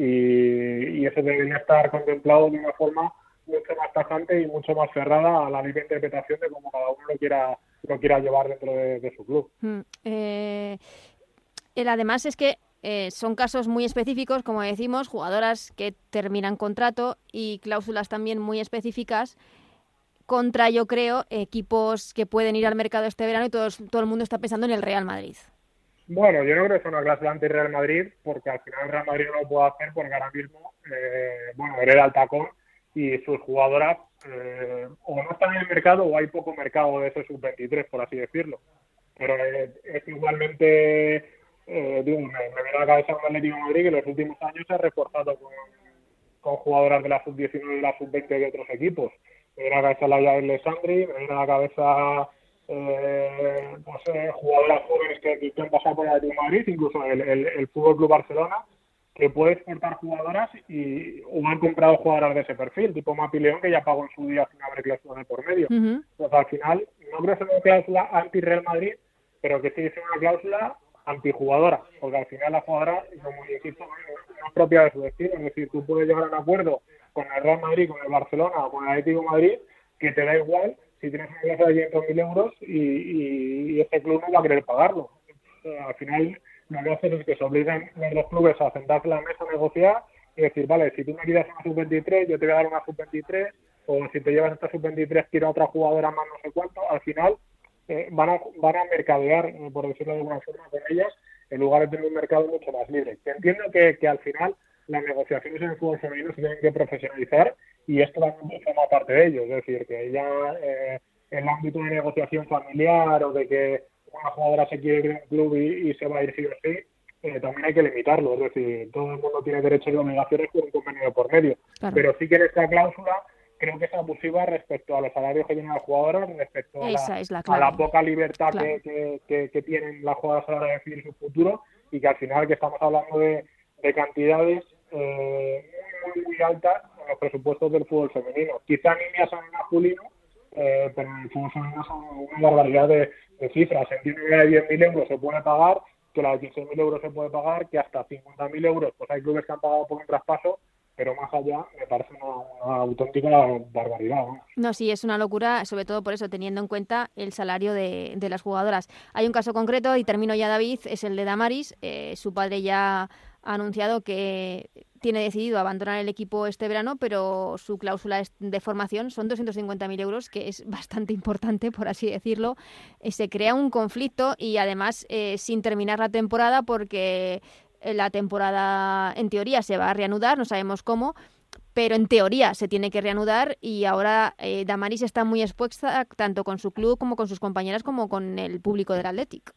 y, eso debería estar contemplado de una forma mucho más tajante y mucho más cerrada a la libre interpretación de cómo cada uno lo quiera lo quiera llevar dentro de, su club. Mm, eh, el, además es que eh, son casos muy específicos, como decimos, jugadoras que terminan contrato y cláusulas también muy específicas contra, yo creo, equipos que pueden ir al mercado este verano y todo el mundo está pensando en el Real Madrid. Bueno, yo no creo que sea una clase anti-Real Madrid, porque al final Real Madrid no lo puede hacer porque ahora mismo, eh, bueno, hereda el tacón y sus jugadoras eh, o no están en el mercado o hay poco mercado de ese sub-23, por así decirlo. Pero es igualmente, eh, digo, me, viene a la cabeza un Atlético de Madrid que en los últimos años se ha reforzado con, con jugadoras de la sub-19 y la sub-20 de otros equipos. Me viene a la cabeza la Yael Lesandri, me viene a la cabeza eh, pues, eh, jugadoras jóvenes que, que, han pasado por el Atlético Madrid, incluso el, el, Fútbol Club Barcelona, que puede exportar jugadoras y o han comprado jugadoras de ese perfil, tipo Mapi León, que ya pagó en su día sin haber cláusula por medio. Pues al final, no creo que sea una cláusula anti-Real Madrid, pero que sí es una cláusula antijugadora, porque al final la jugadora, como insisto, no es propia de su destino, es decir, tú puedes llegar a un acuerdo con el Real Madrid, con el Barcelona o con el Atlético Madrid, que te da igual si tienes una plaza de 500.000 euros y, y, este club no va a querer pagarlo. al final, lo que hacen es que se obligan los clubes a sentarse a la mesa a negociar y decir, vale, si tú me quieres una sub-23, yo te voy a dar una sub-23, o si te llevas esta sub-23, quiero otra jugadora más no sé cuánto. Al final, eh, van, a, van a mercadear, eh, por decirlo de alguna forma, con ellas, en lugar de tener un mercado mucho más libre. entiendo que, que al final las negociaciones en el fútbol femenino se tienen que profesionalizar y esto también forma parte de ello. Es decir, que ya eh, el ámbito de negociación familiar o de que una jugadora se quiere ir a un club y, se va a ir sí o sí, eh, también hay que limitarlo. Es decir, todo el mundo tiene derechos y obligaciones con un convenio por medio. Pero sí que en esta cláusula creo que es abusiva respecto a los salarios que tienen las jugadoras, respecto a la, poca libertad que, que, tienen las jugadoras a la hora de decidir su futuro y que al final que estamos hablando de, de cantidades eh, muy, muy altas en los presupuestos del fútbol femenino. Quizá niñas son masculino, eh, pero en el fútbol femenino son una barbaridad de, cifras. Que la de 10.000 euros se puede pagar, que la de 15.000 euros se puede pagar, que hasta 50.000 euros, pues hay clubes que han pagado por un traspaso, pero más allá me parece una, auténtica barbaridad. ¿no? sí, es una locura, sobre todo por eso, teniendo en cuenta el salario de, de las jugadoras. Hay un caso concreto, y termino ya, David, es el de Damaris. Eh, su padre ya ha anunciado que tiene decidido abandonar el equipo este verano, pero su cláusula de formación son 250.000 euros, que es bastante importante, por así decirlo. Eh, se crea un conflicto y además eh, sin terminar la temporada, porque eh, la temporada en teoría se va a reanudar, no sabemos cómo, pero en teoría se tiene que reanudar y ahora Damaris está muy expuesta tanto con su club como con sus compañeras como con el público del Athletic.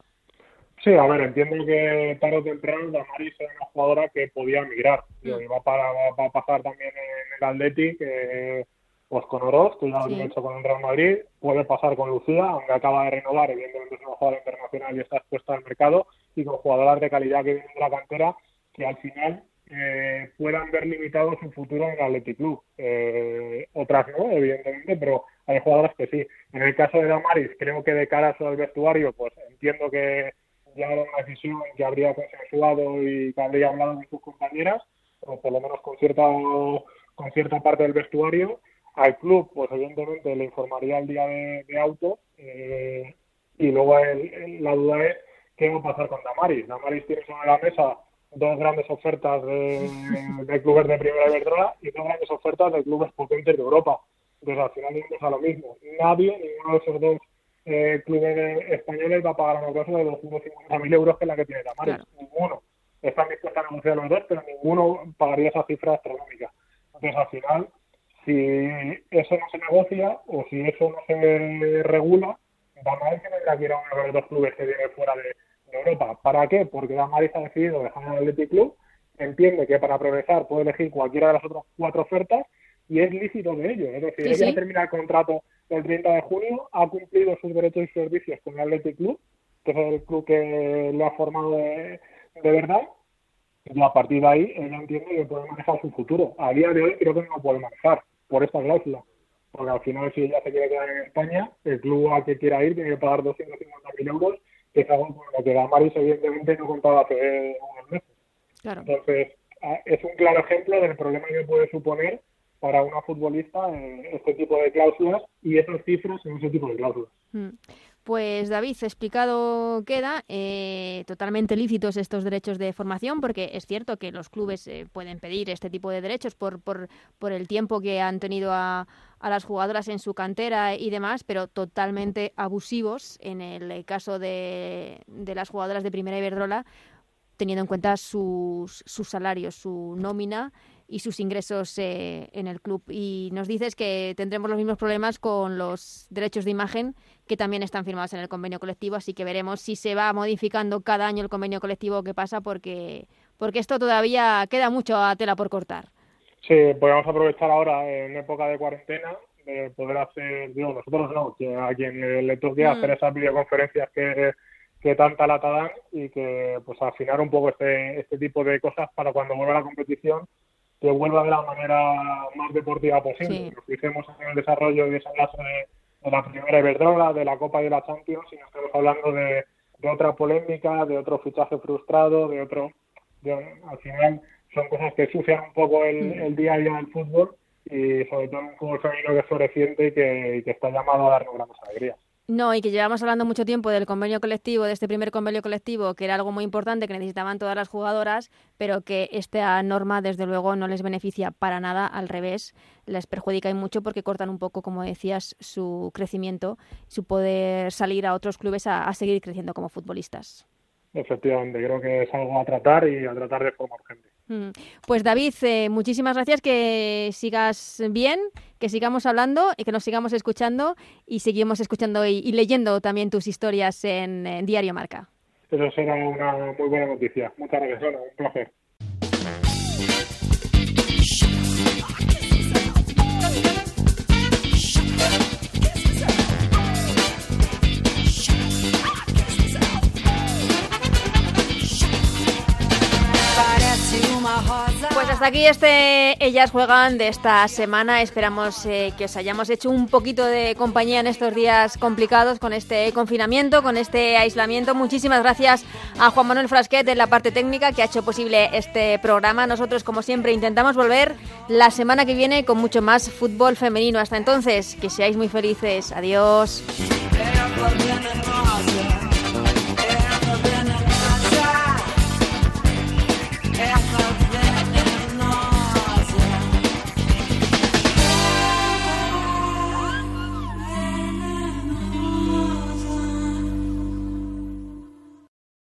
Sí, a ver, entiendo que tarde o temprano Damaris era una jugadora que podía migrar. Mm. Y va, para, va a pasar también en el Athletic, eh, pues con Oroz, que ya lo ha hecho con el Real Madrid. Puede pasar con Lucía, aunque acaba de renovar, evidentemente es una jugadora internacional y está expuesta al mercado. Y con jugadoras de calidad que vienen de la cantera, que al final eh, puedan ver limitado su futuro en el Athletic Club. Eh, otras no, evidentemente, pero hay jugadoras que sí. En el caso de Damaris, creo que de cara al vestuario, pues entiendo que ya era una decisión que habría consensuado y que habría hablado con sus compañeras, o por lo menos con cierta, con cierta parte del vestuario. Al club, pues evidentemente le informaría el día de, auto eh, y luego la duda es qué va a pasar con Damaris. Damaris tiene sobre la mesa dos grandes ofertas de, de clubes de primera Iberdrola y dos grandes ofertas de clubes potentes de Europa. Entonces, al final vamos a lo mismo. Nadie, ninguno de esos dos eh, clubes españoles va a pagar una cláusula de 250.000 euros que es la que tiene Damaris. Ninguno. Están dispuestos a negociar los dos, pero ninguno pagaría esa cifra astronómica. Entonces, al final, si eso no se negocia o si eso no se regula, Damaris tendrá que ir a uno de los dos clubes que vienen fuera de, Europa. ¿Para qué? Porque Damaris ha decidido dejar el Athletic Club, entiende que para progresar puede elegir cualquiera de las otras cuatro ofertas y es lícito de ello. Es decir, ella termina el contrato el 30 de junio, ha cumplido sus derechos y servicios con el Athletic Club, que es el club que lo ha formado de, verdad, y a partir de ahí ella entiende que puede manejar su futuro. A día de hoy creo que no lo puede manejar por esta cláusula, porque al final si ella se quiere quedar en España, el club al que quiera ir tiene que pagar 250.000 euros, que es algo con lo que Damaris evidentemente no contaba hace unos meses. Entonces, es un claro ejemplo del problema que puede suponer para una futbolista este tipo de cláusulas y esos cifras en ese tipo de cláusulas. Mm. Pues David, explicado queda, eh, totalmente lícitos estos derechos de formación, porque es cierto que los clubes eh, pueden pedir este tipo de derechos por, por, por el tiempo que han tenido a, a, las jugadoras en su cantera y demás, pero totalmente abusivos en el caso de, de las jugadoras de Primera Iberdrola, teniendo en cuenta sus, sus salarios, su nómina y sus ingresos eh, en el club. Y nos dices que tendremos los mismos problemas con los derechos de imagen que también están firmados en el convenio colectivo, así que veremos si se va modificando cada año el convenio colectivo que pasa, porque, porque esto todavía queda mucho a tela por cortar. Sí, podemos aprovechar ahora en época de cuarentena de poder hacer, digo, nosotros no, que a quien le toque mm. hacer esas videoconferencias que, que tanta lata dan y que pues afinar un poco este, este tipo de cosas para cuando vuelva la competición que vuelva de la manera más deportiva posible. Nos fijemos en el desarrollo y desenlace de, de la primera Iberdrola, de la Copa y de la Champions, y no estamos hablando de, otra polémica, de otro fichaje frustrado, de otro... al final son cosas que sucian un poco el, el día a día del fútbol y sobre todo un fútbol femenino que es floreciente y que, y que está llamado a darnos grandes alegrías. No, y que llevamos hablando mucho tiempo del convenio colectivo, de este primer convenio colectivo, que era algo muy importante que necesitaban todas las jugadoras, pero que esta norma, desde luego, no les beneficia para nada, al revés, les perjudica y mucho porque cortan un poco, como decías, su crecimiento, su poder salir a otros clubes a seguir creciendo como futbolistas. Efectivamente, creo que es algo a tratar y a tratar de forma urgente. Mm. Pues David, eh, muchísimas gracias, que sigas bien, que sigamos hablando y que nos sigamos escuchando y seguimos escuchando y, leyendo también tus historias en, Diario Marca. Eso será una muy buena noticia. Muchas gracias, un placer. Pues hasta aquí este Ellas Juegan de esta semana. Esperamos eh, que os hayamos hecho un poquito de compañía en estos días complicados con este confinamiento, con este aislamiento. Muchísimas gracias a Juan Manuel Frasquet en la parte técnica que ha hecho posible este programa. Nosotros, como siempre, intentamos volver la semana que viene con mucho más fútbol femenino. Hasta entonces, que seáis muy felices. Adiós.